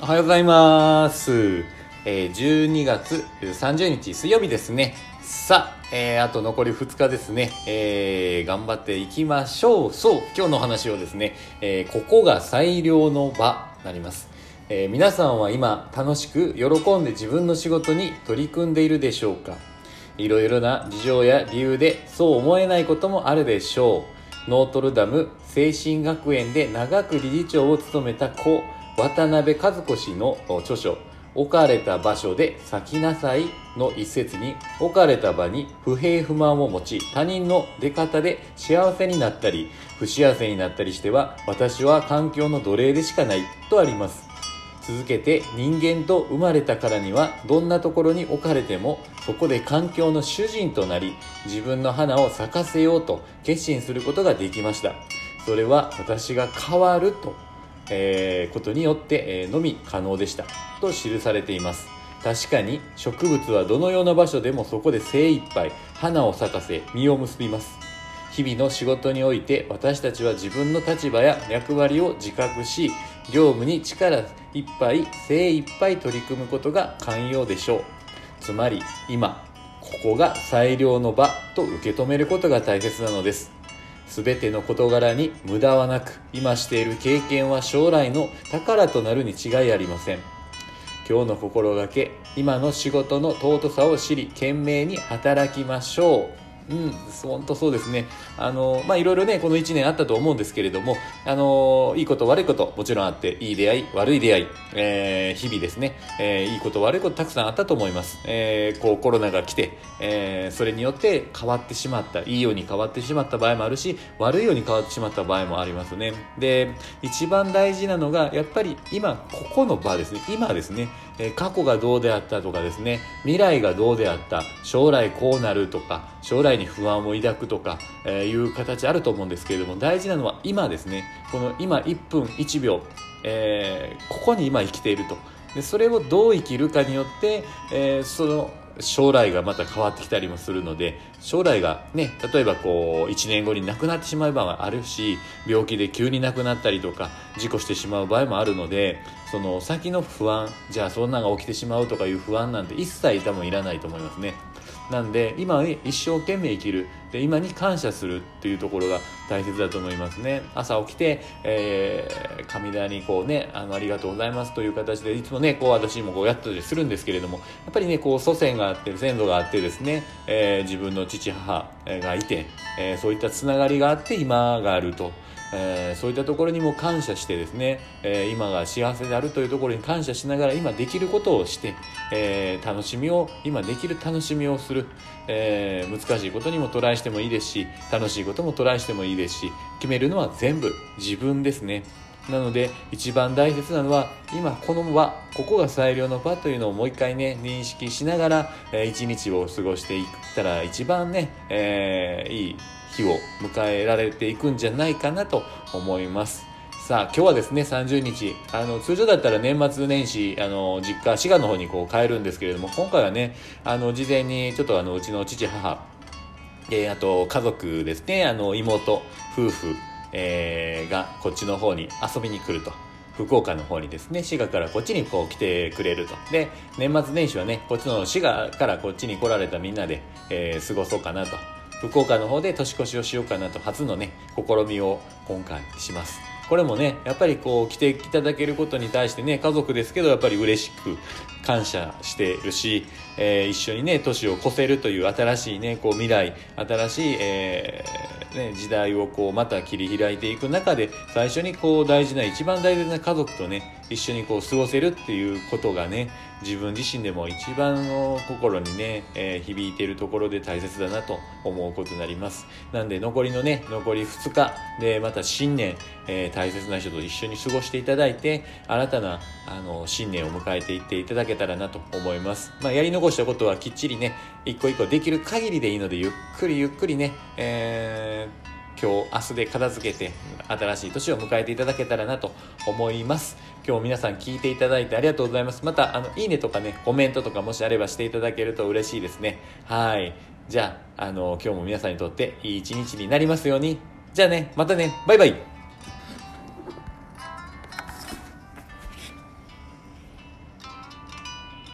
おはようございます。えー、12月30日水曜日ですね。さあ、えー、あと残り2日ですね。えー、頑張っていきましょう。そう、今日の話はですね、えー、ここが最良の場なります。えー、皆さんは今楽しく喜んで自分の仕事に取り組んでいるでしょうか？いろいろな事情や理由でそう思えないこともあるでしょう。ノートルダム精神学園で長く理事長を務めた子渡辺和子氏の著書「置かれた場所で咲きなさい」の一節に置かれた場に不平不満を持ち他人の出方で幸せになったり不幸せになったりしては私は環境の奴隷でしかないとあります。続けて人間と生まれたからにはどんなところに置かれてもそこで環境の主人となり自分の花を咲かせようと決心することができました。それは私が変わるとえー、ことによって、え、のみ可能でした。と記されています。確かに植物はどのような場所でもそこで精一杯花を咲かせ実を結びます。日々の仕事において私たちは自分の立場や役割を自覚し業務に力いっぱい精一杯取り組むことが寛容でしょう。つまり今ここが最良の場と受け止めることが大切なのです。全ての事柄に無駄はなく今している経験は将来の宝となるに違いありません。今日の心がけ今の仕事の尊さを知り懸命に働きましょう。うん、本当そうですね。あの、まあ、いろいろね、この1年あったと思うんですけれども、あの、いいこと悪いこともちろんあって、いい出会い、悪い出会い、えー、日々ですね、えー、いいこと悪いことたくさんあったと思います。えー、こうコロナが来て、えー、それによって変わってしまった、いいように変わってしまった場合もあるし、悪いように変わってしまった場合もありますね。で、一番大事なのが、やっぱり今、ここの場ですね、今ですね、え過去がどうであったとかですね、未来がどうであった、将来こうなるとか、将来に不安を抱くとか、えー、いう形あると思うんですけれども、大事なのは今ですね、この今1分1秒、えー、ここに今生きていると。でそれをどう生きるかによって、えー、その将来がまた変わってきたりもするので将来がね例えばこう1年後に亡くなってしまう場合もあるし病気で急に亡くなったりとか事故してしまう場合もあるのでその先の不安じゃあそんなのが起きてしまうとかいう不安なんて一切多分いらないと思いますね。なんで今一生懸命生きるで今に感謝するっていうところが大切だと思いますね朝起きて、えー、神田にこうねあのありがとうございますという形でいつもねこう私もこうやったりするんですけれどもやっぱりねこう祖先があって先祖があってですね、えー、自分の父母がいて、えー、そういったつながりがあって今があると。えー、そういったところにも感謝してですね、えー、今が幸せであるというところに感謝しながら今できることをして、えー、楽しみを今できる楽しみをする、え難しいことにもトライしてもいいですし楽しいこともトライしてもいいですし決めるのは全部自分ですね。なので一番大切なのは今この場ここが最良の場というのをもう一回ね認識しながら、え一日を過ごしていったら一番ね、えいい日を迎えられていくんじゃないかなと思います。さあ、今日はですね、30日。あの、通常だったら年末年始、あの、実家、滋賀の方にこう帰るんですけれども、今回はね、あの、事前にちょっとあの、うちの父、母、えー、あと家族ですね、あの、妹、夫婦、えー、がこっちの方に遊びに来ると。福岡の方にですね、滋賀からこっちにこう来てくれると。で、年末年始はね、こっちの滋賀からこっちに来られたみんなで、えー、過ごそうかなと。福岡の方で年越しをしようかなと初のね試みを今回します。これもねやっぱりこう来ていただけることに対してね家族ですけどやっぱり嬉しく感謝してるし、えー、一緒にね年を越せるという新しいねこう未来新しい、えー、ね、時代をこうまた切り開いていく中で最初にこう大事な一番大事な家族とね一緒にこう過ごせるっていうことがね自分自身でも一番の心にね、えー、響いているところで大切だなと思うことになります。なんで残りのね残り2日でまた新年、えー、大切な人と一緒に過ごしていただいて新たなあの新年を迎えていっていただけたらなと思います、まあ、やり残したことはきっちりね一個一個できる限りでいいのでゆっくりゆっくりね、えー今日明日で片付けて新しい年を迎えていただけたらなと思います。今日皆さん聞いていただいてありがとうございます。またあのいいねとかねコメントとかもしあればしていただけると嬉しいですね。はい。じゃああの今日も皆さんにとっていい一日になりますように。じゃあねまたね。バイバイ。